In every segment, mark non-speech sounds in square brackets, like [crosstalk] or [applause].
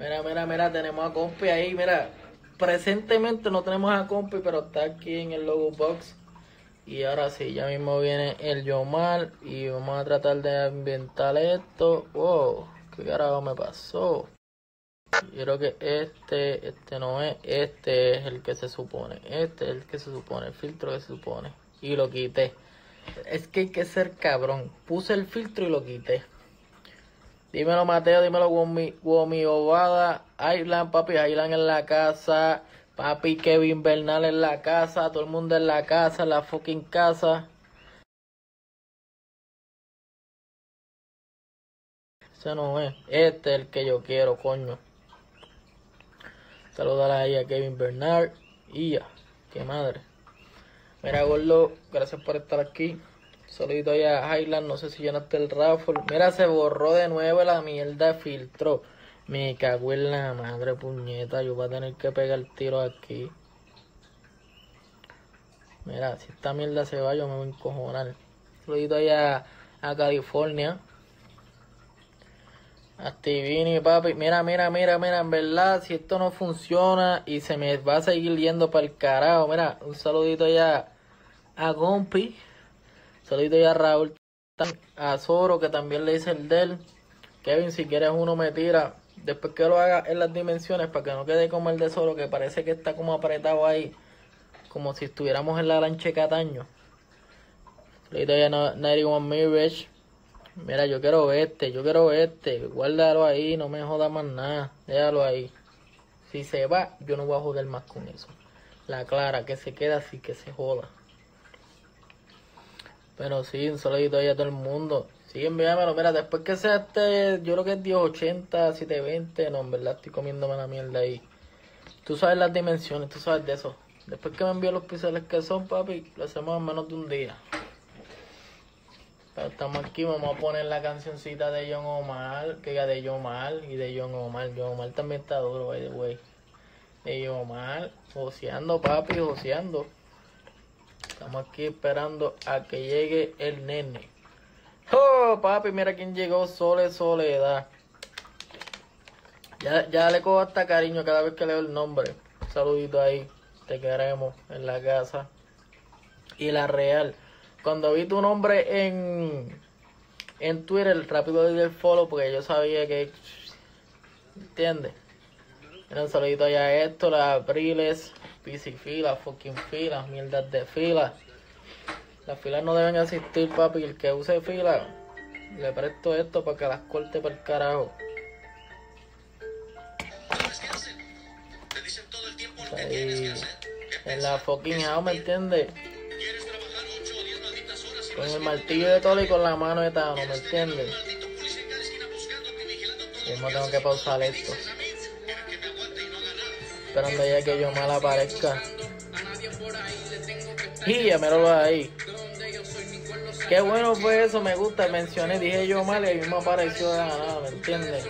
Mira, mira, mira, tenemos a Compi ahí, mira. Presentemente no tenemos a Compi, pero está aquí en el logo box. Y ahora sí, ya mismo viene el Yomar y vamos a tratar de ambientar esto. Wow, qué carajo me pasó. Yo creo que este, este no es, este es el que se supone. Este es el que se supone, el filtro que se supone. Y lo quité. Es que hay que ser cabrón. Puse el filtro y lo quité. Dímelo Mateo, dímelo Womi, Womi Ovada, Island, papi, Island en la casa, papi Kevin Bernal en la casa, todo el mundo en la casa, en la fucking casa. Ese no es, este es el que yo quiero, coño. Saludar ahí a Kevin Bernard y ya, qué madre. Mira, Gordo, gracias por estar aquí. Saludito ahí a Highland, no sé si llenaste el raffle. Mira, se borró de nuevo la mierda filtro. Me cago en la madre puñeta, yo voy a tener que pegar tiro aquí. Mira, si esta mierda se va, yo me voy a encojonar. Saludito ahí a, California. A Stevini, papi. Mira, mira, mira, mira, en verdad, si esto no funciona y se me va a seguir yendo para el carajo. Mira, un saludito ya a Gompi. Saludito ya a Raúl, a Zoro, que también le dice el del. Kevin, si quieres uno me tira. Después que lo haga en las dimensiones, para que no quede como el de Zoro, que parece que está como apretado ahí. Como si estuviéramos en la lancha Cataño. Saludito ya a 91 Mirage. Mira, yo quiero este, yo quiero este. Guárdalo ahí, no me joda más nada. Déjalo ahí. Si se va, yo no voy a joder más con eso. La clara, que se queda así, que se joda. Pero sí, un saludito ahí a todo el mundo. Sí, envíamelo. Mira, después que sea este, yo creo que es 1080, 720. No, en verdad estoy comiéndome la mierda ahí. Tú sabes las dimensiones, tú sabes de eso. Después que me envíe los píxeles que son, papi, lo hacemos en menos de un día. Pero estamos aquí, vamos a poner la cancioncita de John Omar, que es de John Omar y de John Omar. John Omar también está duro, by the way. De John Omar, joseando, papi, joseando. Estamos aquí esperando a que llegue el nene. ¡Oh, papi! Mira quién llegó, Sole Soledad. Ya, ya le cojo hasta cariño cada vez que leo el nombre. Un saludito ahí. Te queremos en la casa. Y la real. Cuando vi tu nombre en, en Twitter, rápido di el follow porque yo sabía que. ¿Entiendes? Un saludito allá a esto, las abriles, PC fila, fucking filas, mierdas de fila. Las filas no deben existir, papi. El que use fila, le presto esto para que las corte para el carajo. Ahí, en la fucking house, ¿me entiendes? Con el martillo de todo y con la mano de Tano, ¿me entiendes? Yo tengo que pausar esto. Esperando ya que yo mal aparezca. Y ya me lo ahí. Qué bueno fue eso, me gusta. Mencioné, dije yo mal y ahí mismo apareció de la nada, ¿me entiendes?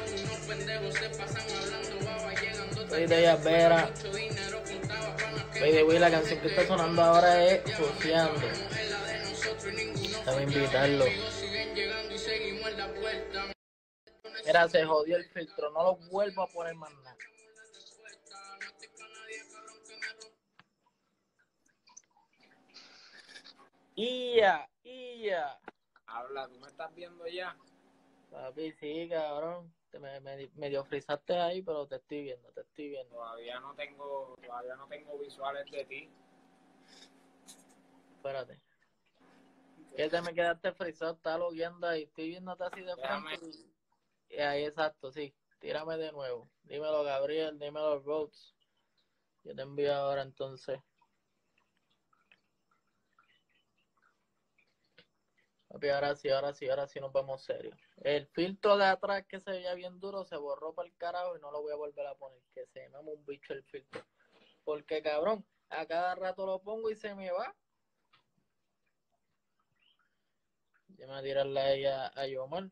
Soy de ella Vera. Way, la canción que está sonando ahora es Joseando. Déjame invitarlo. Mira, se jodió el filtro. No lo vuelvo a poner más nada. Ia, ia. Habla, ¿tú me estás viendo ya? Papi, sí, cabrón. Te me, me, medio frizaste ahí, pero te estoy viendo, te estoy viendo. Todavía no tengo, todavía no tengo visuales de ti. Espérate. Que te me quedaste frisado, está logueando ahí. Estoy viéndote así de Déjame. frente. Y y ahí, exacto, sí. Tírame de nuevo. Dímelo, Gabriel, dímelo, Rhodes. Yo te envío ahora entonces. Ahora sí, ahora sí, ahora sí nos vamos serios. El filtro de atrás que se veía bien duro se borró para el carajo y no lo voy a volver a poner. Que se me un bicho el filtro. Porque cabrón, a cada rato lo pongo y se me va. Ya me tirarle a ella a Yomar.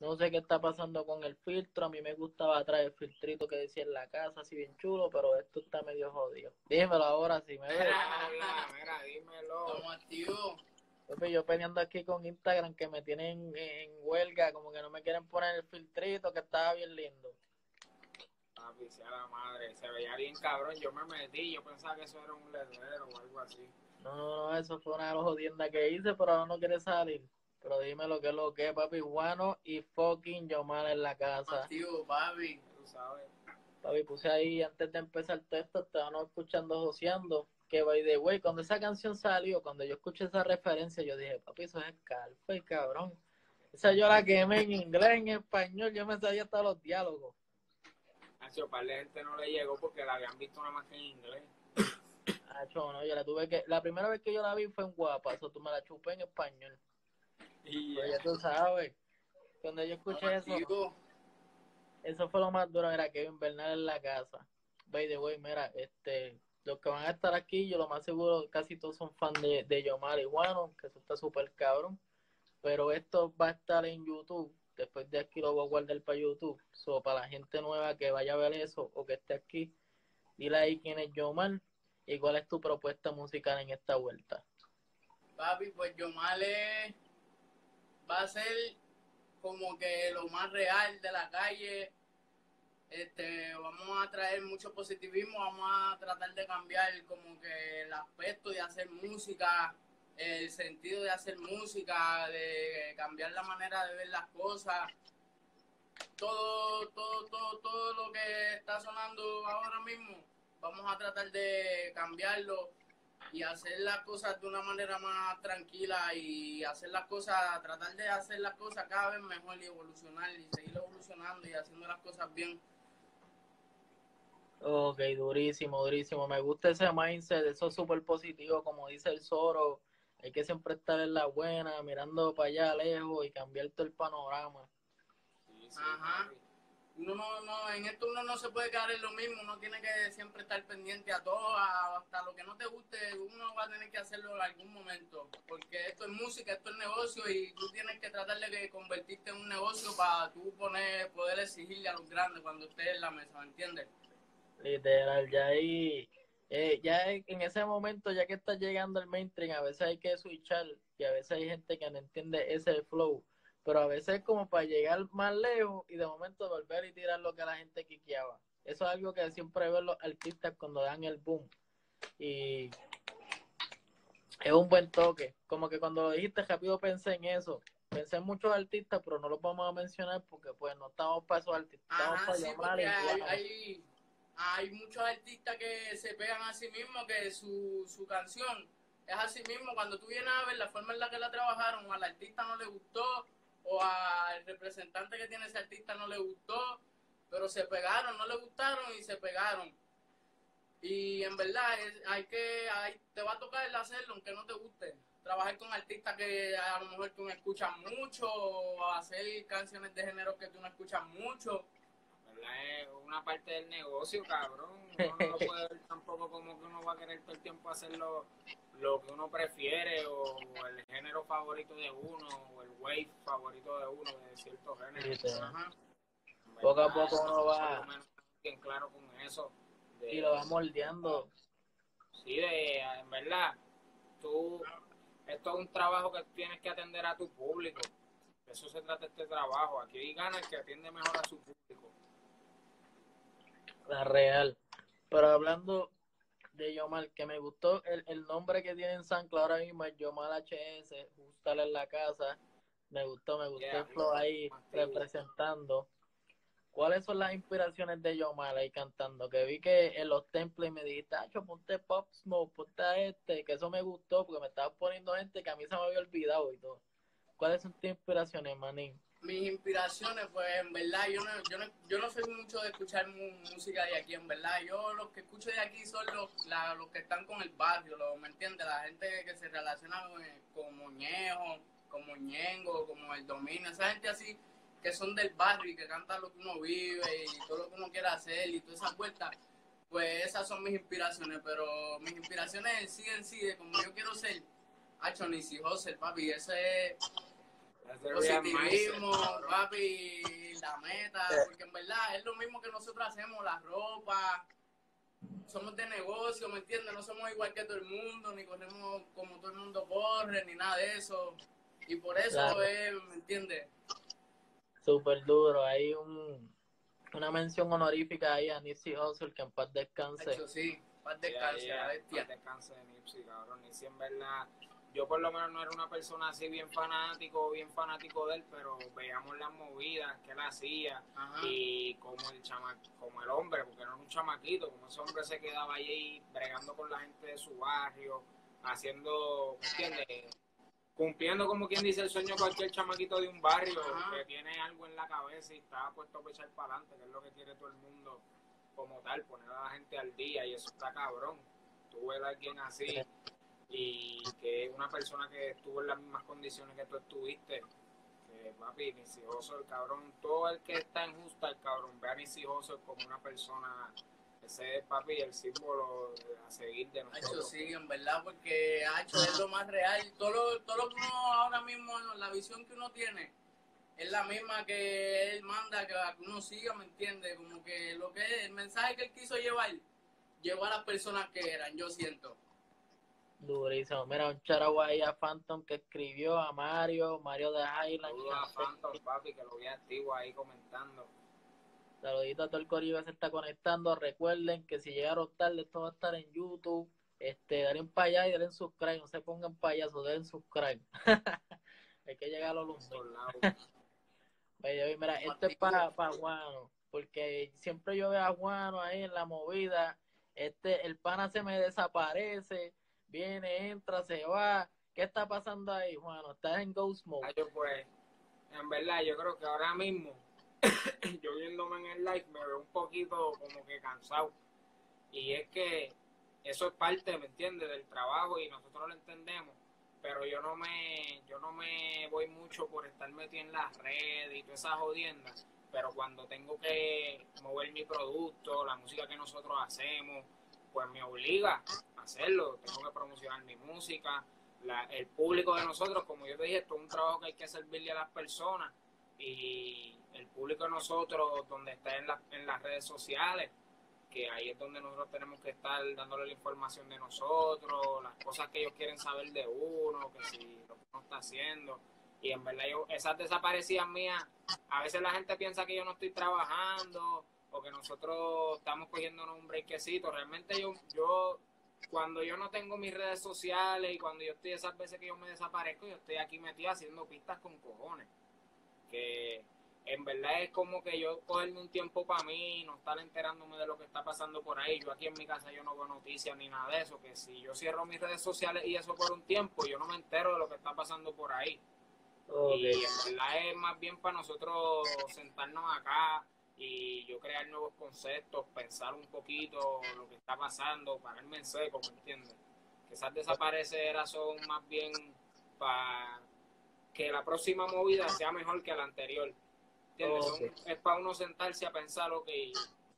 No sé qué está pasando con el filtro. A mí me gustaba atrás el filtrito que decía en la casa, así bien chulo, pero esto está medio jodido. Dímelo ahora si me ves. Mira, habla, mira, dímelo. Estamos activos. Papi, yo peleando aquí con Instagram que me tienen en huelga, como que no me quieren poner el filtrito que estaba bien lindo. Papi, sea la madre, se veía bien cabrón. Yo me metí, yo pensaba que eso era un letrero o algo así. No, no, no, eso fue una de las jodiendas que hice, pero ahora no quiere salir. Pero dime lo que es lo que es, papi. Juano y fucking Yomar en la casa. Activo, papi. Tú sabes. Papi, puse ahí antes de empezar todo esto, estaban escuchando joseando. Que by the way, cuando esa canción salió, cuando yo escuché esa referencia, yo dije, papi, eso es Scarface, cabrón. Esa yo la quemé en inglés, en español, yo me sabía hasta los diálogos. Hacho, par de gente no le llegó porque la habían visto nada más que en inglés. Acho, no, yo la tuve que, la primera vez que yo la vi fue en Guapa, eso tú me la chupé en español. Y ya tú sabes, cuando yo escuché eso, eso fue lo más duro, era Kevin Bernal en la casa. By the way, mira, este, los que van a estar aquí, yo lo más seguro, casi todos son fan de, de Yomar y que eso está súper cabrón. Pero esto va a estar en YouTube. Después de aquí lo voy a guardar para YouTube. So, para la gente nueva que vaya a ver eso o que esté aquí, dile ahí quién es Yomar y cuál es tu propuesta musical en esta vuelta. Papi, pues Yomale va a ser como que lo más real de la calle. Este, vamos a traer mucho positivismo, vamos a tratar de cambiar como que el aspecto de hacer música, el sentido de hacer música, de cambiar la manera de ver las cosas. Todo, todo, todo, todo lo que está sonando ahora mismo, vamos a tratar de cambiarlo y hacer las cosas de una manera más tranquila y hacer las cosas, tratar de hacer las cosas cada vez mejor y evolucionar y seguir evolucionando y haciendo las cosas bien. Ok, durísimo, durísimo. Me gusta ese mindset, eso es súper positivo, como dice el Zoro. Hay que siempre estar en la buena, mirando para allá lejos y cambiar todo el panorama. Sí, sí, Ajá. Uno no, no, en esto uno no se puede quedar en lo mismo, uno tiene que siempre estar pendiente a todo, a- hasta lo que no te guste, uno va a tener que hacerlo en algún momento, porque esto es música, esto es negocio y tú tienes que tratar de convertirte en un negocio para tú poner, poder exigirle a los grandes cuando estés en la mesa, ¿me entiendes? Literal, ya ahí, eh, ya en ese momento, ya que está llegando el mainstream, a veces hay que switchar y a veces hay gente que no entiende ese flow, pero a veces es como para llegar más lejos y de momento volver y tirar lo que la gente quiqueaba. Eso es algo que siempre veo los artistas cuando dan el boom y es un buen toque, como que cuando lo dijiste rápido pensé en eso. Pensé en muchos artistas, pero no los vamos a mencionar porque pues no estamos para esos artistas, estamos Ajá, para sí, llamar hay, hay, hay muchos artistas que se pegan a sí mismos, que su, su canción es así mismo. Cuando tú vienes a ver la forma en la que la trabajaron, al artista no le gustó, o al representante que tiene ese artista no le gustó, pero se pegaron, no le gustaron y se pegaron. Y en verdad es- hay que, hay, te va a tocar hacerlo aunque no te guste. Trabajar con artistas que a lo mejor tú no escuchas mucho, o hacer canciones de género que tú no escuchas mucho. ¿Verdad? Es una parte del negocio, cabrón. Uno no [laughs] puede ver tampoco como que uno va a querer todo el tiempo hacer lo, lo que uno prefiere o, o el género favorito de uno o el wave favorito de uno de cierto género. Ajá. Poco a poco uno va- bien claro con eso. de- y lo va moldeando. Sí, de, en verdad, tú, esto es un trabajo que tienes que atender a tu público. De eso se trata este trabajo. Aquí gana el que atiende mejor a su público. La real. Pero hablando de Yomar, que me gustó el, el nombre que tiene en San ahora mismo, es Yomar HS, Gustale en la casa. Me gustó, me gustó Yeah, el flow ahí representando. ¿Cuáles son las inspiraciones de Yomar ahí cantando? Que vi que en los templos me dijiste, Tacho, ponte Pop Smoke, ponte a este, que eso me gustó porque me estabas poniendo gente que a mí se me había olvidado y todo. ¿Cuáles son tus inspiraciones, manín? Mis inspiraciones, pues en verdad, yo no, yo no, yo no soy mucho de escuchar música de aquí, en verdad. Yo los que escucho de aquí son los, la- los que están con el barrio, lo- ¿me entiendes? La gente que se relaciona con, Moñejo, con Moñengo, como el Dominio, esa gente así que son del barrio y que cantan lo que uno vive y todo lo que uno quiere hacer y todas esas vueltas. Pues esas son mis inspiraciones, pero mis inspiraciones en sí, en sí, de como yo quiero ser, Hacho Nisi José, papi, ese es positivismo, papi, la meta, porque en verdad es lo mismo que nosotros hacemos, la ropa, somos de negocio, ¿me entiendes? No somos igual que todo el mundo, ni corremos como todo el mundo corre, ni nada de eso. Y por eso Claro. es, ¿me entiendes? Súper duro. Hay un, una mención honorífica ahí a Nipsey Hussle, que en paz descanse. Hecho, sí, paz descanse, la bestia. paz descanse de Nipsey, cabrón. Nipsey en verdad, yo por lo menos no era una persona así bien fanático, bien fanático de él, pero veíamos las movidas que él hacía Ajá. y como el chama, como el hombre, porque no era un chamaquito, como ese hombre se quedaba allí bregando con la gente de su barrio, haciendo, ¿me entiendes? Cumpliendo como quien dice el sueño de cualquier chamaquito de un barrio Ajá. que tiene algo en la cabeza y está puesto a echar para adelante, que es lo que quiere todo el mundo como tal, poner a la gente al día y eso está cabrón. Tú ves a alguien así y que una persona que estuvo en las mismas condiciones que tú estuviste, que papi, Nisijoso, el cabrón, todo el que está en justa, el cabrón, ve a Nisijoso como una persona, ese es papi el símbolo a seguir de Hacho, nosotros. sí, en verdad, porque Hacho es lo más real. Todo lo, todo lo que uno ahora mismo, la visión que uno tiene, es la misma que él manda que, uno siga, ¿me entiendes? Como que lo que el mensaje que él quiso llevar, llegó a las personas que eran, yo siento. Durísimo. Mira, un charagua ahí a Phantom que escribió a Mario, Mario de Highland. Saludos a Phantom, papi, que lo vi activo ahí comentando. Saludito a todo el corillo que se está conectando. Recuerden que si llegaron tarde, esto va a estar en YouTube. Este, denle para allá y denle subscribe. No se pongan payasos, denle subscribe. [laughs] Hay que llegar a los lunes. [laughs] Oye, mira, esto es para Juano, porque siempre yo veo a Juano ahí en la movida, este, el pana se me desaparece, viene, entra, se va. ¿Qué está pasando ahí, Juano? ¿Estás en Ghost Mode? Yo pues, en verdad, yo creo que ahora mismo, [coughs] yo viéndome en el live, me veo un poquito como que cansado. Y es que eso es parte, ¿me entiendes?, del trabajo y nosotros lo entendemos. Pero yo no me, yo no me voy mucho por estar metido en las redes y todas esas jodiendas. Pero cuando tengo que mover mi producto, la música que nosotros hacemos, pues me obliga hacerlo. Tengo que promocionar mi música, la- el público de nosotros, como yo te dije, esto es un trabajo que hay que servirle a las personas y el público de nosotros, donde está en, la- en las redes sociales, que ahí es donde nosotros tenemos que estar dándole la información de nosotros, las cosas que ellos quieren saber de uno, que si lo que uno está haciendo. Y en verdad, yo, esas desaparecidas mías, a veces la gente piensa que yo no estoy trabajando o que nosotros estamos cogiéndonos un breakcito. Realmente yo cuando yo no tengo mis redes sociales y cuando yo estoy esas veces que yo me desaparezco, yo estoy aquí metido haciendo pistas con cojones. Que en verdad es como que yo cogerme un tiempo para mí, no estar enterándome de lo que está pasando por ahí. Yo aquí en mi casa yo no veo noticias ni nada de eso, que si yo cierro mis redes sociales y eso por un tiempo, yo no me entero de lo que está pasando por ahí. Y en verdad es más bien para nosotros sentarnos acá y yo crear nuevos conceptos, pensar un poquito lo que está pasando, pararme en seco, ¿me entiendes? Que esas desapareceras son más bien para que la próxima movida sea mejor que la anterior. ¿Entiendes? Son- es para uno sentarse a pensar, ok,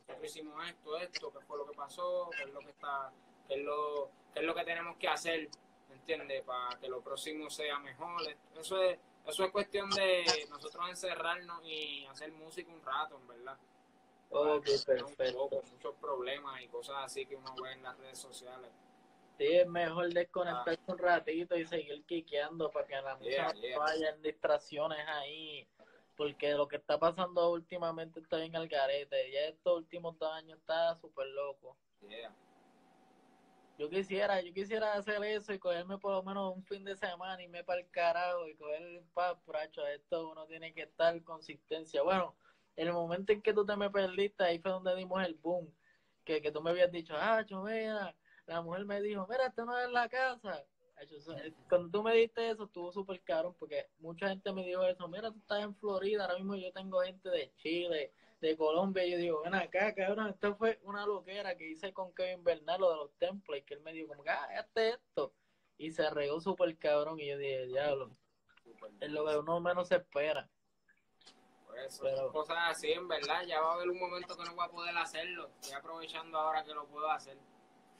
nosotros hicimos esto, esto, qué fue lo que pasó, qué es lo que está, qué es lo, qué es lo que tenemos que hacer, ¿me entiendes? Para que lo próximo sea mejor. Eso es, eso es cuestión de nosotros encerrarnos y hacer música un rato, en verdad. Ok, perfecto. poco, muchos problemas y cosas así que uno ve en las redes sociales. Sí, es mejor desconectarse un ratito y seguir quiqueando para que la música Yeah, no yeah. vaya en distracciones ahí. Porque lo que está pasando últimamente está bien al garete. Ya estos últimos dos años está súper loco. Yeah. Yo quisiera, yo quisiera hacer eso y cogerme por lo menos un fin de semana y me para el carajo y coger el paz, pracho. Esto uno tiene que estar consistencia. Bueno, en el momento en que tú te me perdiste, ahí fue donde dimos el boom. Que, que tú me habías dicho, ah, mira, la mujer me dijo, mira, esto no es la casa. Cuando tú me diste eso, estuvo súper caro porque mucha gente me dijo eso, mira, tú estás en Florida, ahora mismo yo tengo gente de Chile, de Colombia, y yo digo, ven acá, cabrón, esto fue una loquera que hice con Kevin Bernal, lo de los templos, que él me dijo, como que, ah, hazte esto, y se regó súper cabrón, y yo dije, diablo, es lo que uno menos se espera. Eso, Pero- son cosas así, en verdad. Ya va a haber un momento que no voy a poder hacerlo. Estoy aprovechando ahora que lo puedo hacer.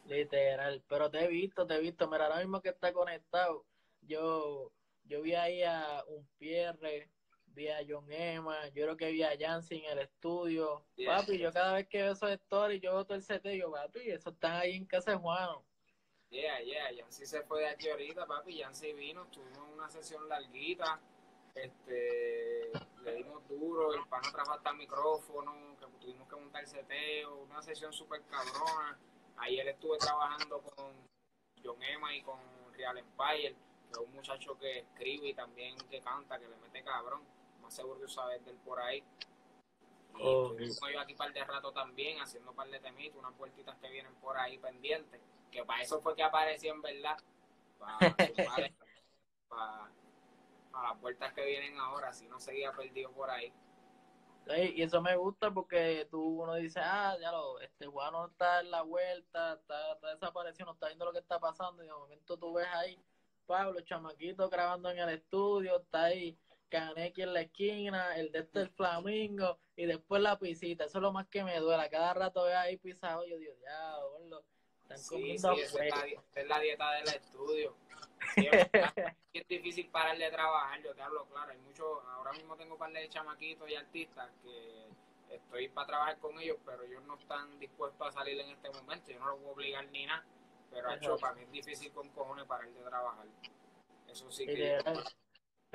Literal, pero te he visto, te he visto, mira, ahora mismo que está conectado, yo, yo vi ahí a un Pierre, vi a John Emma, yo creo que vi a Yancy en el estudio. Papi, yo cada vez que veo esos stories, yo veo todo el set, yo, papi, eso están ahí en casa de Juano. Yeah, yeah, Yancy se fue de aquí ahorita, papi, Yancy vino, tuvimos una sesión larguita, este, le dimos duro, el pana trajo hasta el micrófono, que tuvimos que montar el seteo, una sesión súper cabrona. Ayer estuve trabajando con John Emma y con Real Empire, que es un muchacho que escribe y también que canta, que le mete cabrón. Más seguro que sabes de él por ahí. Y Oh, yo aquí par de rato también, haciendo par de temitos, unas puertitas que vienen por ahí pendientes. Que para eso fue que aparecí en verdad. Para, para, para las puertas que vienen ahora, si no seguía perdido por ahí. Sí, y eso me gusta porque tú uno dice, ah, ya lo, este Juan no está en la vuelta, está, está desaparecido, no está viendo lo que está pasando, y de momento tú ves ahí, Pablo, chamaquito grabando en el estudio, está ahí Kaneki en la esquina, el de este el flamingo, y después la pisita, eso es lo más que me duele, cada rato veo ahí pisado, yo digo, ya, gordo, están Sí, comiendo sí, esa es, la, fresco". esa es la dieta del estudio. [laughs] Es difícil parar de trabajar, yo te hablo claro. Hay muchos, ahora mismo tengo un par de chamaquitos y artistas que estoy para trabajar con ellos, pero ellos no están dispuestos a salir en este momento. Yo no los voy a obligar ni nada, pero hecho, para mí es difícil con cojones parar de trabajar. Eso sí que.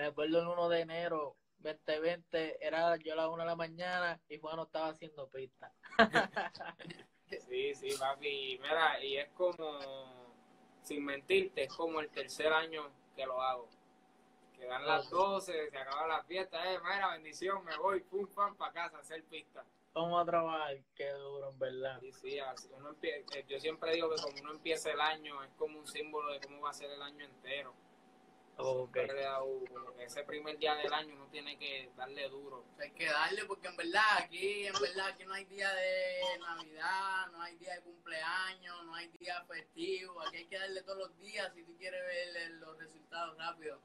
Me acuerdo el 1 de enero 2020, era yo a las 1 de la mañana y Juan no estaba haciendo pista. [laughs] Sí, sí, papi. Mira, y es como, sin mentirte, es como el tercer año que lo hago. Quedan las 12, se acaba la fiesta, eh, mira, bendición, me voy, pum, pam, para casa, a hacer pista. Vamos a trabajar, qué duro, en verdad. Sí, sí, así uno empie- eh, yo siempre digo que como uno empieza el año, es como un símbolo de cómo va a ser el año entero. Ok. Siempre le da un- como que ese primer día del año uno tiene que darle duro. Hay que darle porque en verdad aquí, en verdad aquí no hay día de Navidad, no hay día de cumpleaños, no hay día festivo. Aquí hay que darle todos los días si tú quieres ver los resultados rápido.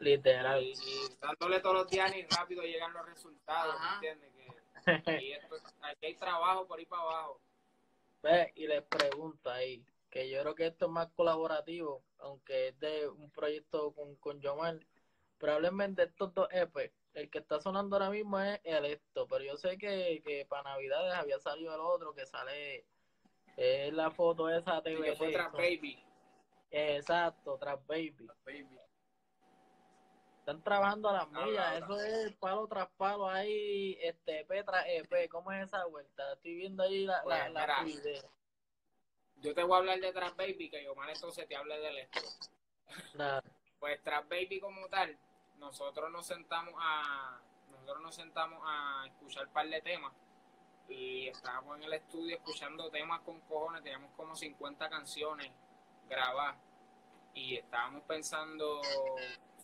Literal. Y, y dándole todos los días ni rápido llegan los resultados, ¿me Ajá. entiendes? Que, y esto, aquí hay trabajo por ahí para abajo. Ve, y les pregunto ahí, que yo creo que esto es más colaborativo, aunque es de un proyecto con, con Yomar. Probablemente estos dos EP, el que está sonando ahora mismo es el esto, pero yo sé que, que para Navidades había salido el otro que sale, es la foto esa Y TVT. que fue con- Baby. Exacto, tras Baby. Baby. Están trabajando a las millas, ah, eso es palo tras palo ahí, este EP tras EP, ¿cómo es esa vuelta? Estoy viendo ahí la, la, Pues, la mira. Yo te voy a hablar de Trap Baby, que yo mal entonces te hable del esto. Nada. Pues Trap Baby como tal, nosotros nos sentamos a nosotros nos sentamos a escuchar un par de temas y estábamos en el estudio escuchando temas con cojones, teníamos como 50 canciones grabadas y estábamos pensando,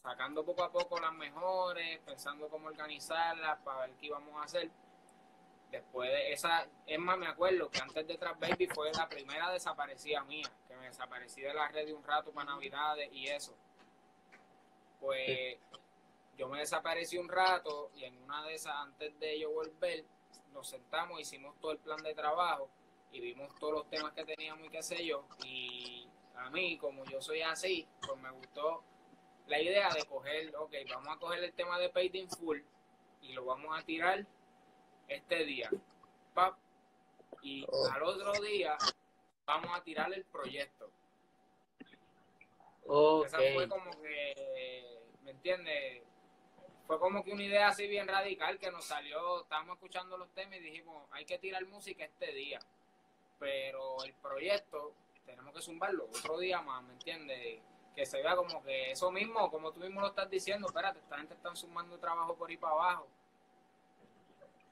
sacando poco a poco las mejores, pensando cómo organizarlas para ver qué íbamos a hacer. Después de esa, es más, me acuerdo que antes de Trap Baby fue la primera desaparecida mía, que me desaparecí de la red de un rato para Navidades y eso. Pues yo me desaparecí un rato y en una de esas, antes de yo volver, nos sentamos, hicimos todo el plan de trabajo y vimos todos los temas que teníamos y qué sé yo. Y a mí, como yo soy así, pues me gustó la idea de coger, ok, vamos a coger el tema de Paid in Full y lo vamos a tirar este día. Pap, y Oh. al otro día vamos a tirar el proyecto. Ok. Esa fue como que, ¿me entiendes? Fue como que una idea así bien radical que nos salió, estábamos escuchando los temas y dijimos, hay que tirar música este día. Pero el proyecto tenemos que zumbarlo otro día más, ¿me entiendes? Que se vea como que eso mismo, como tú mismo lo estás diciendo, espérate, esta gente está sumando trabajo por ahí para abajo.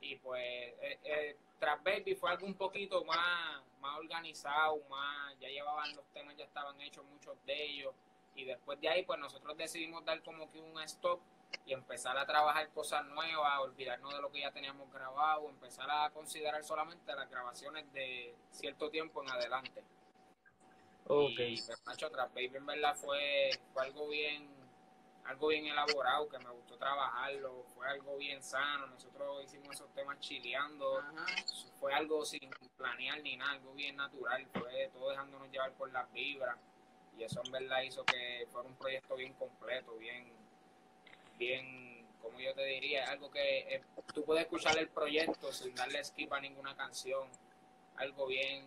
Y pues, eh, eh, Trap Baby fue algo un poquito más, más organizado, más, ya llevaban los temas, ya estaban hechos muchos de ellos. Y después de ahí, pues nosotros decidimos dar como que un stop y empezar a trabajar cosas nuevas, olvidarnos de lo que ya teníamos grabado, empezar a considerar solamente las grabaciones de cierto tiempo en adelante. Ok. Y pues, macho, Trap Baby en verdad fue, fue algo bien algo bien elaborado, que me gustó trabajarlo, fue algo bien sano, nosotros hicimos esos temas chileando, Ajá. fue algo sin planear ni nada, algo bien natural, fue todo dejándonos llevar por las vibras y eso en verdad hizo que fuera un proyecto bien completo, bien, bien como yo te diría, algo que eh, tú puedes escuchar el proyecto sin darle skip a ninguna canción, algo bien,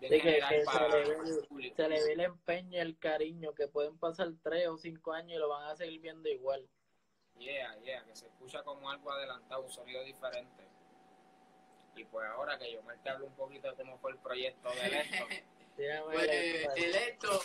bien general para se le, ve, se le ve el empeño, el cariño, que pueden pasar tres o cinco años y lo van a seguir viendo igual. Yeah, yeah, que se escucha como algo adelantado, un sonido diferente. Y pues ahora que yo me te hablo un poquito de cómo fue el proyecto de esto. [laughs] [laughs] pues, el esto,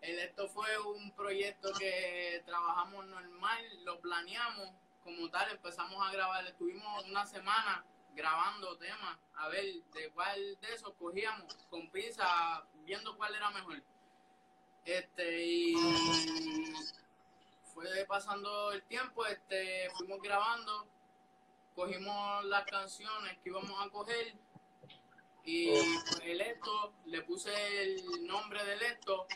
el esto fue un proyecto que trabajamos normal, lo planeamos como tal, empezamos a grabar, estuvimos una semana grabando temas, a ver de cuál de esos cogíamos con pinza, viendo cuál era mejor. Este, y fue pasando el tiempo, este, fuimos grabando, cogimos las canciones que íbamos a coger y el esto, le puse el nombre del esto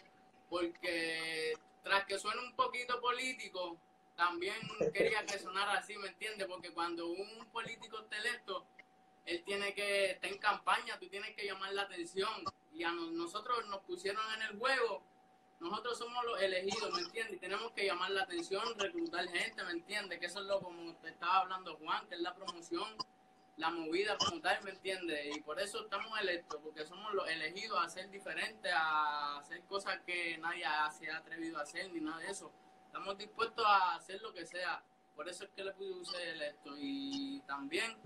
porque tras que suene un poquito político, también quería que sonara así, ¿me entiendes? Porque cuando un político está electo, él tiene que estar en campaña, tú tienes que llamar la atención. Y a nosotros nos pusieron en el juego, nosotros somos los elegidos, ¿me entiendes? Y tenemos que llamar la atención, reclutar gente, ¿me entiendes? Que eso es lo como te estaba hablando Juan, que es la promoción la movida como tal, ¿me entiendes? Y por eso estamos electos, porque somos los elegidos a ser diferentes, a hacer cosas que nadie se ha atrevido a hacer, ni nada de eso. Estamos dispuestos a hacer lo que sea. Por eso es que le puse electo. Y también,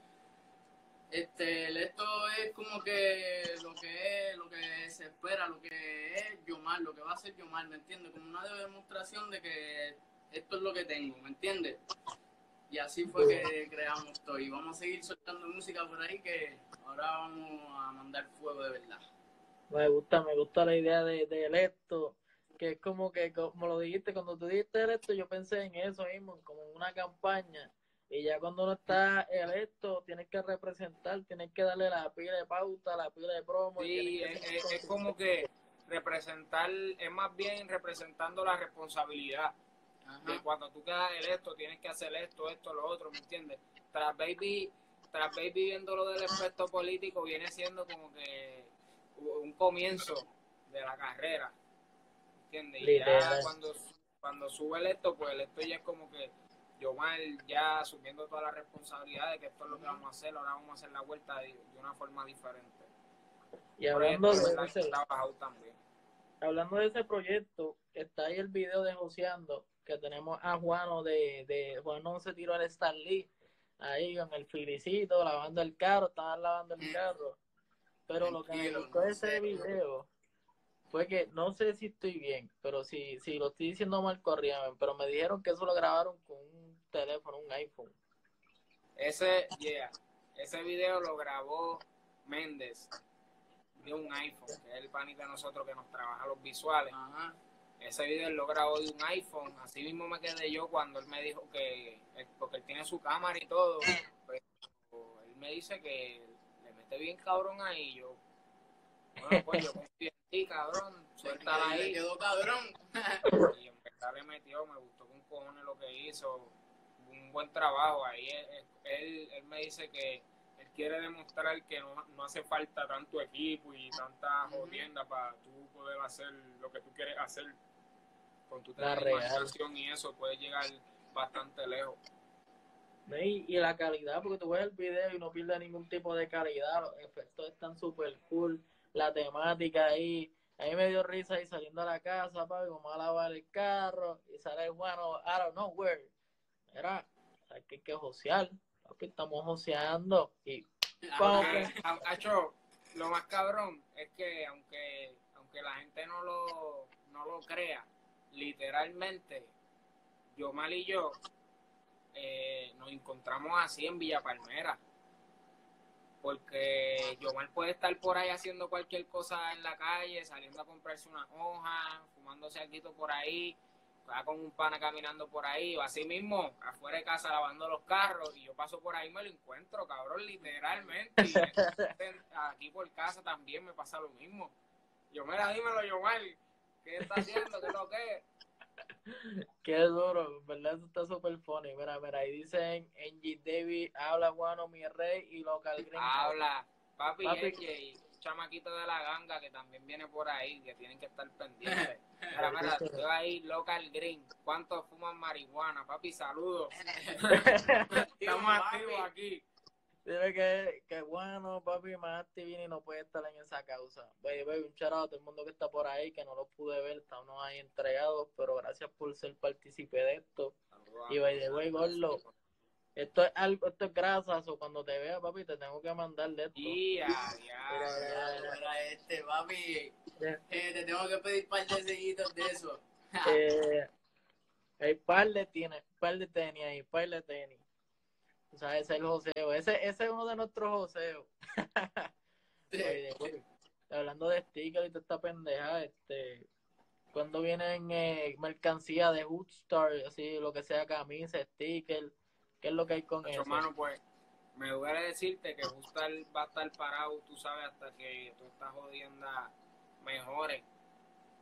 este, electo es como que lo que es, lo que se espera, lo que es Yomar, lo que va a ser Yomar, ¿me entiendes? Como una demostración de que esto es lo que tengo, ¿me entiendes? Y así fue que creamos esto. Y vamos a seguir soltando música por ahí que ahora vamos a mandar fuego de verdad. Me gusta, me gusta la idea de, de electo, que es como que, como lo dijiste, cuando tú dijiste electo, yo pensé en eso mismo, como en una campaña. Y ya cuando uno está electo, tienes que representar, tienes que darle la pila de pauta, la pila de promo. Sí, es como que representar, es más bien representando la responsabilidad de cuando tú quedas electo tienes que hacer esto, esto, lo otro, ¿me entiendes? Tras Baby, tras Baby viendo lo del efecto político viene siendo como que un comienzo de la carrera, ¿entiendes? Y ya cuando, cuando sube electo, pues electo ya es como que yo mal ya asumiendo toda la responsabilidad de que esto es lo que vamos a hacer, ahora vamos a hacer la vuelta de, una forma diferente. Y hablando de ese, también. hablando de ese proyecto, está ahí el video de Joseando, que tenemos a Juano de, de Juano se tiró al Star Lee ahí con el filicito, lavando el carro, estaban lavando el carro. Pero lo que me gustó ese video fue que no sé si estoy bien, pero si, si lo estoy diciendo mal, corríame, pero me dijeron que eso lo grabaron con un teléfono, un iPhone. Ese, yeah, ese video lo grabó Méndez de un iPhone, que es el panita de nosotros que nos trabaja los visuales. Ajá ese video lo grabó de un iPhone. Así mismo me quedé yo cuando él me dijo que, porque él tiene su cámara y todo, pues, él me dice que le mete bien cabrón ahí. Yo, bueno, pues yo confío ti, cabrón, suéltala ahí. quedó cabrón. [laughs] y en verdad le metió, me gustó con cojones lo que hizo. Un buen trabajo ahí. Él, él, me dice que él quiere demostrar que no, no hace falta tanto equipo y tanta jodienda para tú poder hacer lo que tú quieres hacer con tu imaginación y eso puede llegar bastante lejos. Y, la calidad, porque tú ves el video y no pierde ningún tipo de calidad, los efectos están súper cool, la temática ahí, a mí me dio risa ahí saliendo a la casa, papi, a lavar el carro, y sale bueno, I don't know where, era, hay que, josear, papi, estamos joseando, y lo más cabrón es que aunque aunque la gente no lo, no lo crea, literalmente, yo mal y yo eh, nos encontramos así en Villa Palmera. Porque Yomar puede estar por ahí haciendo cualquier cosa en la calle, saliendo a comprarse una hoja, fumándose algo por ahí, va con un pana caminando por ahí, o así mismo, afuera de casa lavando los carros, y yo paso por ahí y me lo encuentro, cabrón, literalmente. [laughs] aquí por casa también me pasa lo mismo. Yo, mira, dímelo, Yomar, ¿Qué está haciendo? ¿Qué es lo que Qué duro, ¿verdad? Eso está súper funny. Mira, mira, ahí dicen Angie David, habla Juano, mi rey y local gringo. Habla, papi, papi. chamaquito de la ganga que también viene por ahí, que tienen que estar pendientes. Mira, mira, [laughs] tú ahí, local green. ¿Cuántos fuman marihuana? Papi, saludos. [laughs] Estamos activos aquí. Dime que, que bueno, papi, más y no puede estar en esa causa. Baby, baby, un charado a todo el mundo que está por ahí, que no lo pude ver, estamos ahí entregados, pero gracias por ser partícipe de esto. y by the way, gordo, esto es algo, esto es grasas, o cuando te vea, papi, te tengo que mandar de esto. Ya, ya, ya, este, papi, eh, te tengo que pedir par de sellitos de eso. eh, hay par de, tiene, par de tenis ahí, par de tenis. O sea, ese es el joseo. Ese, ese es uno de nuestros joseos. [laughs] hablando de stickers y toda esta pendeja, este, cuando vienen eh, mercancía de Hoodstar, así, lo que sea, camisa, sticker, ¿qué es lo que hay con eso? Hermano, pues, me a decirte que Hoodstar va a estar parado, tú sabes, hasta que tú estás jodiendo mejores.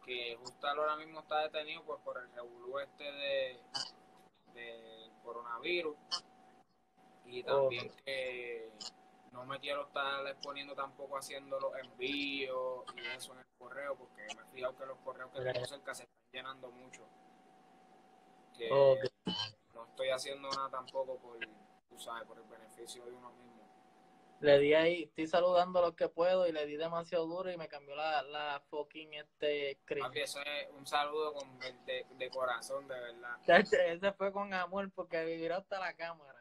Que Hoodstar ahora mismo está detenido pues por el revolú este de, de coronavirus y también que no me quiero estar exponiendo tampoco haciendo los envíos y eso en el correo, porque me he fijado que los correos que tengo cerca se están llenando mucho. Que no estoy haciendo nada tampoco por, tú sabes, por el beneficio de uno mismo. Le di ahí, estoy saludando a los que puedo y le di demasiado duro y me cambió la, la fucking este Papi, eso es un saludo con, de, de corazón, de verdad. [laughs] Ese fue con amor porque vivirá hasta la cámara.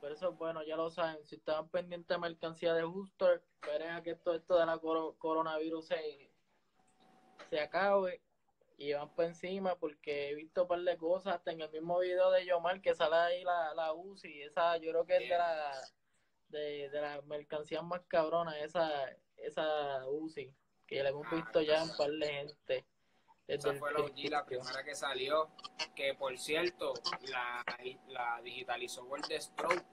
Por eso, bueno, ya lo saben, si estaban pendientes de mercancía de Hooster, esperen que todo esto de la coronavirus se, se acabe y van por encima porque he visto un par de cosas, hasta en el mismo video de Yomar que sale ahí la, la UCI, esa yo creo que es de la de, de las mercancías más cabronas, esa, esa UCI, que la hemos visto ya un par de gente. Esa fue la, la primera que salió, que por cierto, la, la digitalizó World Stroke,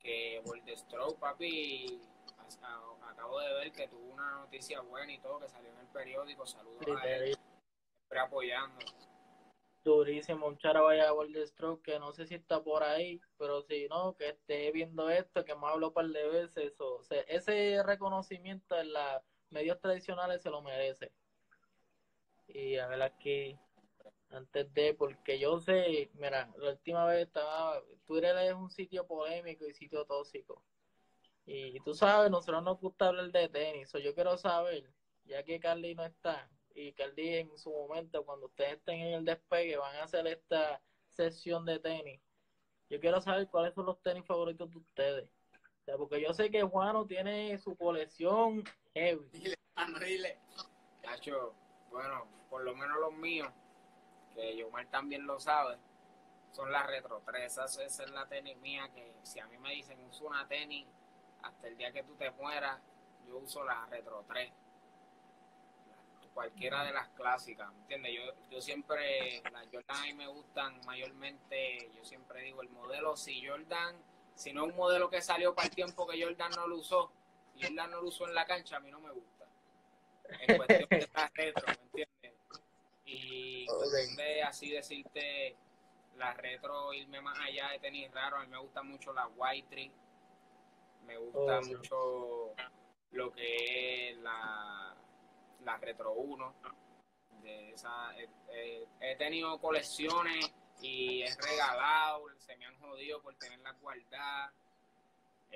que World Stroke, papi, acabo de ver que tuvo una noticia buena y todo, que salió en el periódico, saludos a él, siempre apoyando. Durísimo, un vaya a World Stroke, que no sé si está por ahí, pero si no, que esté viendo esto, que me habló un par de veces, o sea, ese reconocimiento en los medios tradicionales se lo merece y a ver aquí antes de, porque yo sé, mira, la última vez estaba, Twitter es un sitio polémico y sitio tóxico. Y tú sabes, nosotros nos gusta hablar de tenis, o yo quiero saber, ya que Carly no está, y Carly en su momento, cuando ustedes estén en el despegue, van a hacer esta sesión de tenis. Yo quiero saber cuáles son los tenis favoritos de ustedes. O sea, porque yo sé que Juano tiene su colección heavy. Dile, dile. Bueno, por lo menos los míos, que Yomar también lo sabe, son las Retro 3. Esa, es la tenis mía que si a mí me dicen uso una tenis hasta el día que tú te mueras, yo uso la Retro 3. Cualquiera de las clásicas, ¿me entiendes? Yo, yo siempre, las Jordan a mí me gustan mayormente, yo siempre digo, el modelo, si Jordan, si no es un modelo que salió para el tiempo que Jordan no lo usó, y Jordan no lo usó en la cancha, a mí no me gusta en cuestión de estar retro, ¿me entiendes? Y cuestión de así decirte, la retro, irme más allá de tenis raro, a mí me gusta mucho la White Tree, me gusta mucho lo que es la, la Retro 1. De esa, he tenido colecciones y he regalado, se me han jodido por tenerlas guardadas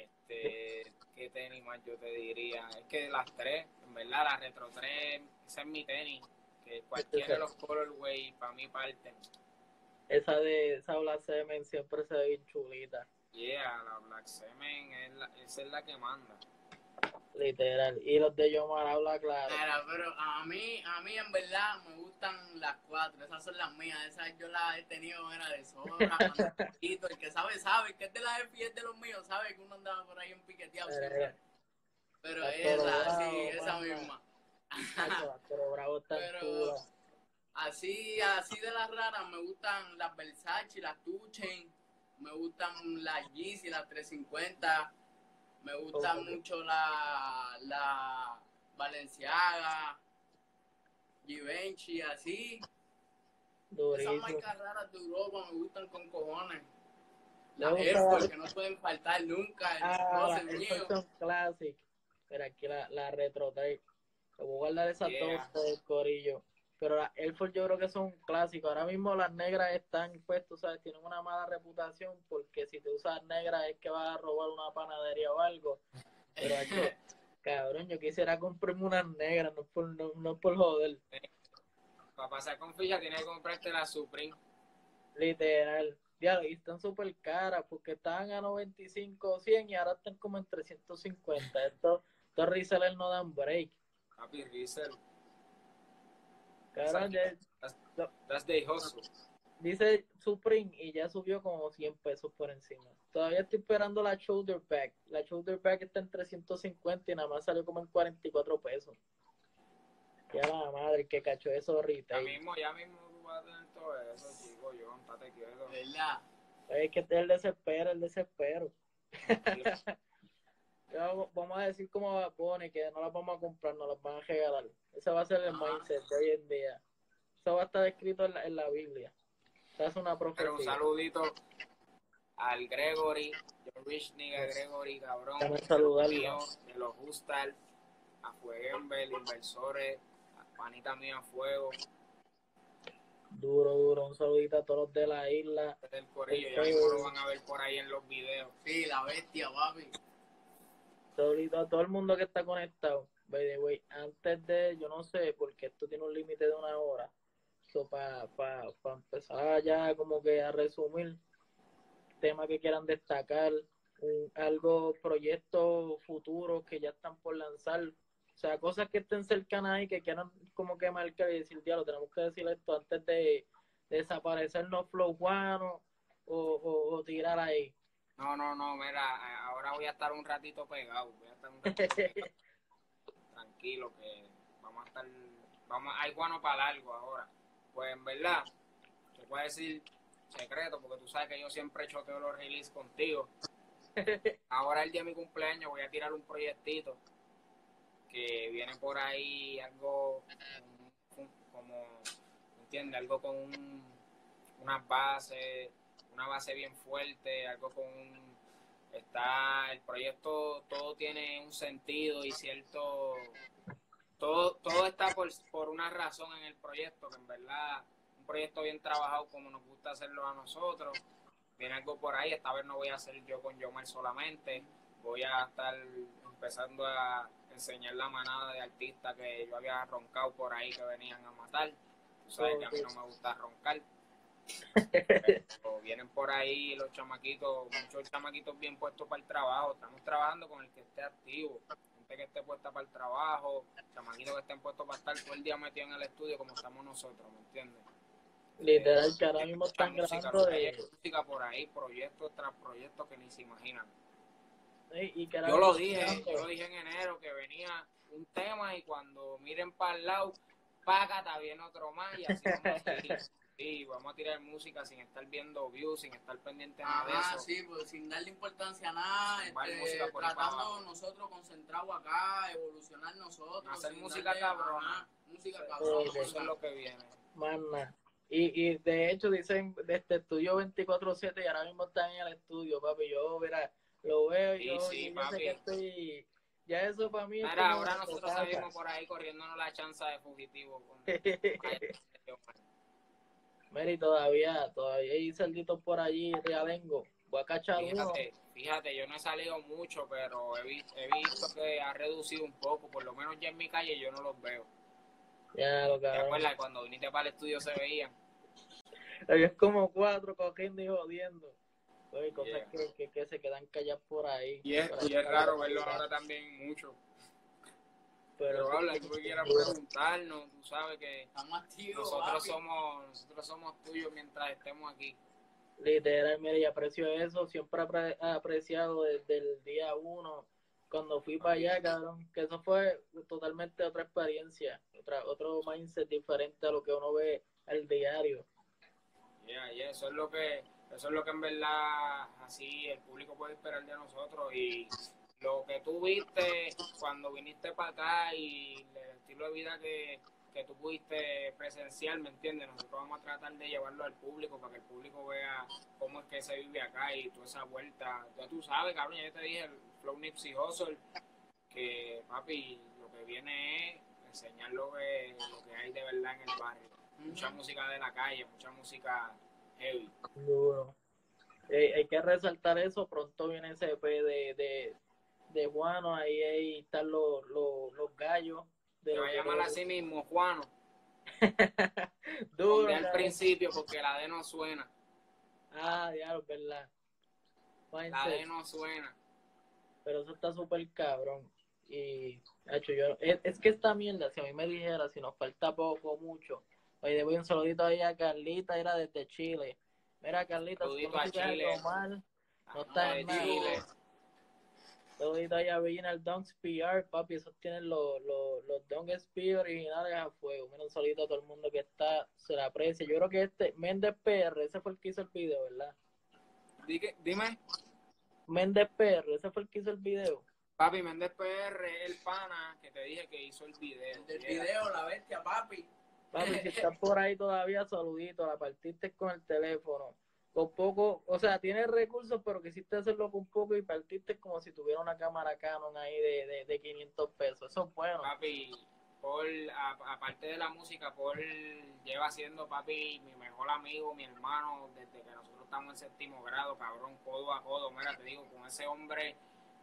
este, ¿qué tenis más yo te diría? Es que las tres, en verdad, la Retro 3, esa es mi tenis. Que cualquiera de los colorway para mí parten. Esa de esa Black Semen siempre se ve bien chulita. Yeah, la Black Semen es la, esa es la que manda. Literal. Y los de Yomar habla claro. pero a mí, a mí en verdad me gustan las cuatro. Esas son las mías. Esas yo las he tenido era de sobra. [laughs] el que sabe, sabe. que es de la F de los míos, sabe que uno andaba por ahí en piqueteado siempre. Pero esa, sí, esa misma. pero bravo está pero, así, así de las raras me gustan las Versace, las Tuchen, me gustan las Yeezy, las 350 me gusta mucho la, la Valenciaga, Givenchy, así. Esas marcas raras de Europa me gustan con cojones. Las Air que no pueden faltar nunca. Ah, las son Classic. Pero aquí la, la Retro Te voy a guardar esas dos del corillo. Pero las Air Force yo creo que son clásicos. Ahora mismo las negras están, pues, tú sabes, tienen una mala reputación porque si te usas negras es que vas a robar una panadería o algo. Pero [laughs] aquí, cabrón, yo quisiera comprarme unas negras, no por, no, no por joder. Para pasar con ficha tienes que comprarte la Supreme. Literal. Ya, y están súper caras porque estaban a 95 o 100 y ahora están como en 350. Estos, estos resellers no dan break. Papi, Riesel. Cabrón, ya- That's, that's the hustle. dice Supreme y ya subió como 100 pesos por encima. Todavía estoy esperando la shoulder bag. La shoulder bag está en 350 y nada más salió como en 44 pesos. Ya la madre que cachó eso Ya ahorita. mismo, ya mismo tú vas a tener todo eso, chico. Yo, estate quieto. ¿Verdad? Es que este es el desespero, el desespero. Vamos- a decir como va pone que no las vamos a comprar, no las van a regalar. Ese va a ser el mindset de hoy en día. Eso va a estar escrito en la, en la Biblia. Esa es una Pero un profecía. saludito al Gregory, John Rich nigga Gregory, cabrón. Dame saludarlo. Mío, de los Hustal, a Fueguenbel, inversores, a Panita Mía Fuego, Duro, duro. Un saludito a todos los de la isla. del Corillo. Ya lo van a ver por ahí en los videos. Sí, la bestia, papi. A todo el mundo que está conectado. By the way, antes de, yo no sé, porque esto tiene un límite de una hora. So, para pa, pa empezar ya como que a resumir, temas que quieran destacar, un- algo, proyectos futuros que ya están por lanzar. O sea, cosas que estén cercanas y que quieran como que marcar y decir, diablo, tenemos que decir esto antes de, de desaparecernos flow guano o, o tirar ahí. No, no, no, mira, ahora voy a estar un ratito pegado. Voy a estar un ratito [laughs] pegado. Tranquilo, que vamos a estar. Vamos, hay guano para largo ahora. Pues en verdad, te puedo decir secreto, porque tú sabes que yo siempre choteo los releases contigo. [laughs] Ahora el día de mi cumpleaños voy a tirar un proyectito que viene por ahí algo como, ¿entiendes? Algo con un, unas bases, una base bien fuerte, algo con un, está, el proyecto todo tiene un sentido y cierto, todo, todo está por, por una razón en el proyecto, que en verdad, un proyecto bien trabajado como nos gusta hacerlo a nosotros, viene algo por ahí, esta vez no voy a hacer yo con Yomar solamente, voy a estar empezando a enseñar la manada de artistas que yo había roncado por ahí que venían a matar. Tú sabes que a mí no me gusta roncar. [laughs] Pero vienen por ahí los chamaquitos, muchos chamaquitos bien puestos para el trabajo. Estamos trabajando con el que esté activo, gente que esté puesta para el trabajo, chamaquitos que estén puestos para estar todo el día metidos en el estudio como estamos nosotros, ¿me entiendes? Literal, que ahora mismo están grabando de... música por ahí, proyectos tras proyectos que ni se imaginan. y que ahora Yo lo dije, yo lo dije en enero que venía un tema y cuando miren para el lado, págata, viene otro más y así vamos a seguir. [laughs] Sí, vamos a tirar música sin estar viendo views, sin estar pendiente nada de eso. sí, pues sin darle importancia a nada, este, tratando nosotros concentrados acá, evolucionar nosotros. Hacer música cabrona. música cabrona. Eso es lo que viene. Más nada. Y, y de hecho dicen de este estudio 24-7 y ahora mismo están en el estudio, papi. Yo, mira, lo veo y Sí, yo, sí, y yo sé papi. que estoy... Ya eso para mí ahora una nosotros salimos por ahí corriéndonos la chanza de fugitivo. Con... [laughs] Mira, y todavía, todavía hay cerditos por allí, realengo. Voy a cachar uno. Fíjate, fíjate, yo no he salido mucho, pero he, vi- he visto que ha reducido un poco. Por lo menos ya en mi calle yo no los veo. Ya, lo ¿Te cabrón. acuerdas? Cuando viniste para el estudio se veían. Es como cuatro cogiendo y jodiendo. Oye, cosas Yeah. que, que, que se quedan calladas por ahí. Y es, y es raro verlo ahora también mucho. Pero, habla, tú que quieras preguntarnos, tú sabes que Estamos activos, nosotros papi. somos, nosotros somos tuyos mientras estemos aquí. Literal, mire, y aprecio eso. Siempre he apreciado desde el día uno, cuando fui para allá, cabrón, que eso fue totalmente otra experiencia, otra, otro mindset diferente a lo que uno ve al diario. Yeah, yeah, eso es lo que, eso es lo que en verdad así el público puede esperar de nosotros y lo que tú viste cuando viniste para acá y el estilo de vida que, que tú pudiste presenciar, ¿me entiendes? Nosotros vamos a tratar de llevarlo al público para que el público vea cómo es que se vive acá y toda esa vuelta. Ya tú sabes, cabrón, ya te dije, el Flow Nipsey Hussle, que papi, lo que viene es enseñar lo que, lo que hay de verdad en el barrio. Mucha música de la calle, mucha música heavy. Duro. Eh, hay que resaltar eso, pronto viene ese EP de, de, de Juano, ahí, ahí están los, los, los gallos. De Se va a llamar así mismo, Juano. [laughs] Duro. Al principio porque la D no suena. Ah, diablo, verdad. La. D no suena. Pero eso está súper cabrón. Y, hecho, yo, es, es que esta mierda, si a mí me dijera, si nos falta poco o mucho, oye, le voy un saludito ahí a Carlita, era desde Chile. Mira, Carlita, si no Chile. mal, Ah, No está en. Chile. Ahí a Original Dunks PR, papi, esos tienen los, los, los Dunks PR originales a fuego. Mira, un saludito a todo el mundo que está, se le aprecia. Yo creo que este, Méndez PR, ese fue el que hizo el video, ¿verdad? Di que- Dime, Méndez PR, ese fue el que hizo el video. papi, Méndez PR, el pana que te dije que hizo el video. El video, la bestia, papi. Papi, si estás por ahí todavía, saludito, la partiste con el teléfono. Con poco, o sea, tienes recursos, pero quisiste hacerlo con poco y partiste como si tuviera una cámara Canon ahí de, de, de 500 pesos. Eso es bueno. Papi, Paul, aparte de la música, Paul lleva siendo, papi, mi mejor amigo, mi hermano, desde que nosotros estamos en séptimo grado, cabrón, codo a codo. Mira, te digo, con ese hombre,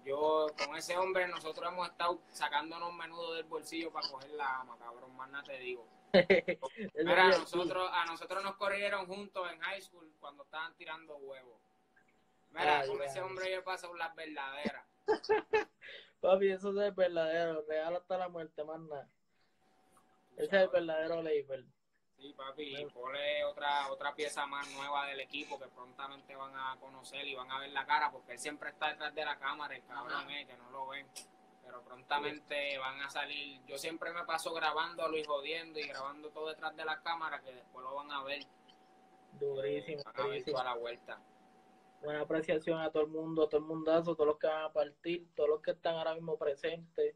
yo, con ese hombre, nosotros hemos estado sacándonos menudo del bolsillo para coger la ama, cabrón, más nada te digo. [laughs] Mira, a nosotros, a nosotros nos corrieron juntos en high school cuando estaban tirando huevos. Mira, Ay, con ese hombre yo paso las verdaderas. [laughs] Papi, eso es verdadero, real hasta la muerte, más nada. Ese es el verdadero label. Sí, papi, y Paul es otra, otra pieza más nueva del equipo que prontamente van a conocer y van a ver la cara, porque él siempre está detrás de la cámara, el cabrón es que no lo ven. Pero prontamente van a salir. Yo siempre me paso grabándolo y jodiendo y grabando todo detrás de la cámara, que después lo van a ver. Durísimo, Eh, van a ver toda la vuelta. Buena apreciación a todo el mundo, a todo el mundazo, todos los que van a partir, todos los que están ahora mismo presentes.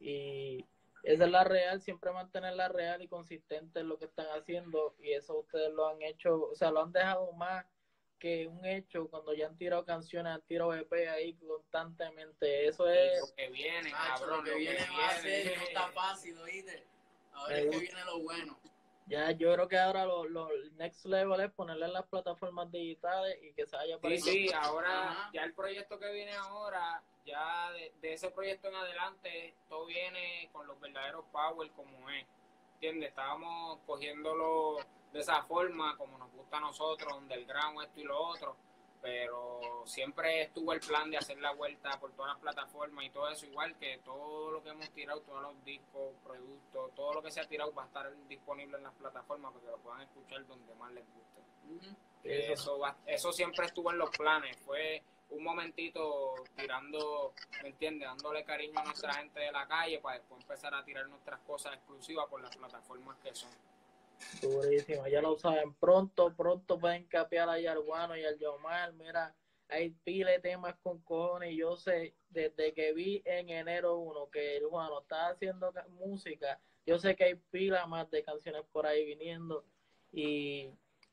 Y esa es la real, siempre mantenerla real y consistente en lo que están haciendo. Y eso ustedes lo han hecho, o sea, lo han dejado más que un hecho cuando ya han tirado canciones, han tirado EP ahí constantemente. Eso es, lo que viene, cabrón, lo que viene va a ser, no está [laughs] fácil, ¿oíste? Ahora es que viene lo bueno. ya yo creo que ahora lo, lo el next level es ponerle en las plataformas digitales y que se vaya Sí, poniendo- sí, ahora Ajá. ya el proyecto que viene ahora, ya de, de ese proyecto en adelante, todo viene con los verdaderos power como es. ¿Entiendes? Estábamos cogiéndolo de esa forma, como nos gusta a nosotros, underground, esto y lo otro, pero siempre estuvo el plan de hacer la vuelta por todas las plataformas y todo eso, igual que todo lo que hemos tirado, todos los discos, productos, todo lo que se ha tirado va a estar disponible en las plataformas para que lo puedan escuchar donde más les guste. Eso, va- eso siempre estuvo en los planes. Fue un momentito tirando, ¿me entiendes? Dándole cariño a nuestra gente de la calle para después empezar a tirar nuestras cosas exclusivas por las plataformas que son. Durísimo, ya lo saben. Pronto, pronto pueden capear a Yarguano y al Yomar. Mira, hay pile de temas con cojones. Yo sé, desde que vi en enero 1 que el Juano está haciendo ca- música, yo sé que hay pila más de canciones por ahí viniendo. Y,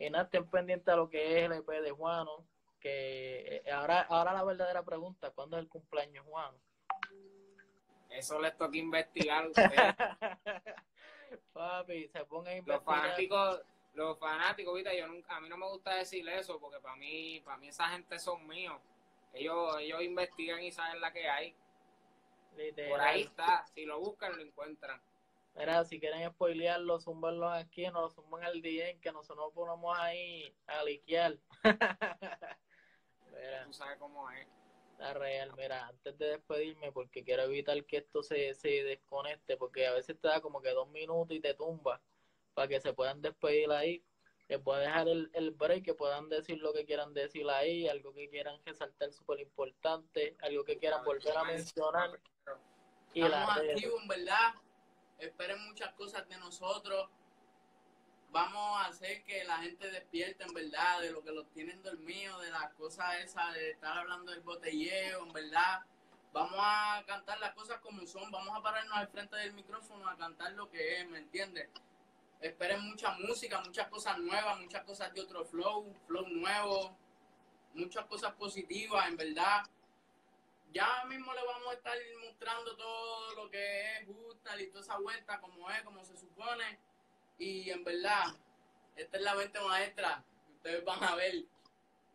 nada, estén pendientes a lo que es el EP de Juano. Que eh, ahora, ahora la verdadera pregunta: ¿cuándo es el cumpleaños, Juano? Eso les toca investigar a [laughs] ustedes. Papi, se pongan a los investigar. fanáticos, los fanáticos, ¿viste? Yo nunca, a mí no me gusta decir eso porque para mí, para mí esa gente son míos. Ellos, ellos investigan y saben la que hay. Literal. Por ahí está. Si lo buscan, lo encuentran. Mira, si quieren spoilearlo, zumbanlos aquí, nos zumban al DM, que nosotros nos ponemos ahí a liquear. [laughs] mira, Tú sabes cómo es. La real, mira, antes de despedirme, porque quiero evitar que esto se, se desconecte, porque a veces te da como que dos minutos y te tumba, para que se puedan despedir ahí. Les voy a dejar el, el break, que puedan decir lo que quieran decir ahí, algo que quieran resaltar súper importante, algo que quieran volver a mencionar. Y la Estamos red. activos, en verdad. Esperen muchas cosas de nosotros. Vamos a hacer que la gente despierte, en verdad, de lo que los tienen dormidos, de las cosas esas, de estar hablando del botelleo, en verdad. Vamos a cantar las cosas como son. Vamos a pararnos al frente del micrófono a cantar lo que es, ¿me entiendes? Esperen mucha música, muchas cosas nuevas, muchas cosas de otro flow, flow nuevo, muchas cosas positivas, en verdad ya mismo le vamos a estar mostrando todo lo que es justa y toda esa vuelta, como es, como se supone. Y en verdad, esta es la mente maestra. Ustedes van a ver.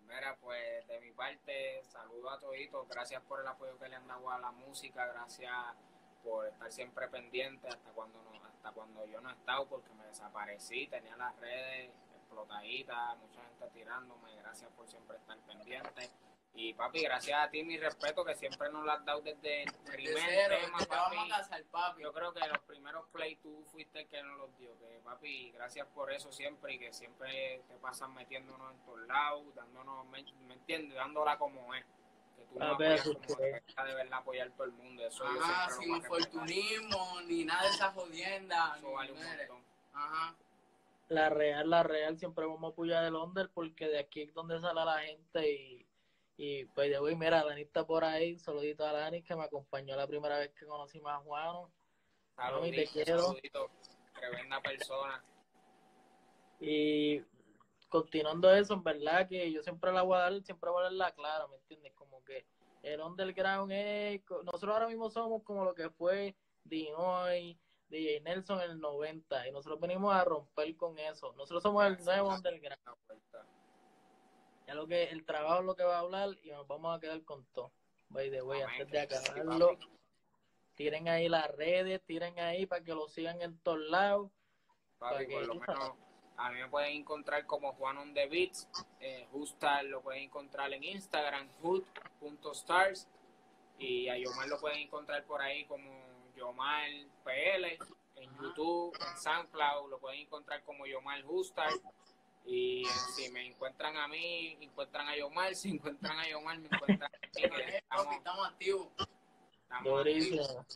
Mira, pues de mi parte, saludo a toditos. Gracias por el apoyo que le han dado a la música. Gracias por estar siempre pendiente hasta cuando no, hasta cuando yo no he estado porque me desaparecí. Tenía las redes explotaditas, mucha gente tirándome. Gracias por siempre estar pendiente. Y papi, gracias a ti, mi respeto, que siempre nos lo has dado desde el primer cero, tema, papi. vamos a casar, papi. Yo creo que los primeros play tú fuiste el que nos los dio. Que papi, gracias por eso siempre y que siempre te pasan metiéndonos en todos lados, dándonos, ¿me, me entiendes? Dándola como es. Que tú no apoyas como que- de verdad apoyar todo el mundo. Eso yo Ajá, siempre sin infortunismo, ni nada de esa jodienda. Eso vale un montón. Ajá. La real, la real, siempre vamos a apoyar el under porque de aquí es donde sale la gente y, y pues de hoy, mira, Dani está por ahí, saludito a Dani que me acompañó la primera vez que conocimos a Juano Mami, te Saludito, quiero. saludito. Tremenda persona. y continuando eso, en verdad que yo siempre la voy a dar, siempre voy a dar la clara, ¿me entiendes? Como que el underground es, nosotros ahora mismo somos como lo que fue Dinoy, DJ Nelson en el 90 y nosotros venimos a romper con eso, nosotros somos el nuevo underground. Ya lo que el trabajo es lo que va a hablar y nos vamos a quedar con todo. By the way, antes de acabarlo, tiren ahí las redes, tiren ahí para que lo sigan en todos lados. Papi, Para por lo menos a mí me pueden encontrar como Juan on the Beats. Eh, Justar lo pueden encontrar en Instagram, hood.stars. Y a Yomar lo pueden encontrar por ahí como Yomar PL. En. YouTube, en SoundCloud, lo pueden encontrar como Yomar Justar. Y si me encuentran a mí, encuentran a Yomar. Si encuentran a Yomar, me encuentran a mí. [laughs] Estamos, estamos activos. estamos Durísimo.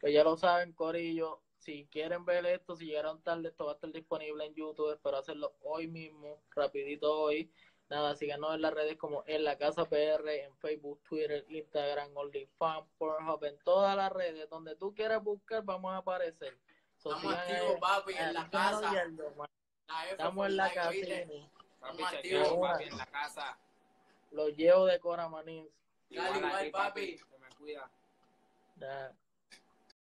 Pues ya lo saben, Corillo. Si quieren ver esto, si llegaron tarde, esto va a estar disponible en YouTube. Espero hacerlo hoy mismo, rapidito hoy. Nada, síganos en las redes como en la casa PR, en Facebook, Twitter, Instagram, OnlyFans, Pornhub, en todas las redes. Donde tú quieras buscar, vamos a aparecer. So, Estamos activos, papi, en la casa. La F Estamos en la. ¿oíste? Papi, Estamos chequeo, papi, en la casa. Los llevo de Cora Manins. Dale, Igual papi. Se me cuida. Ya.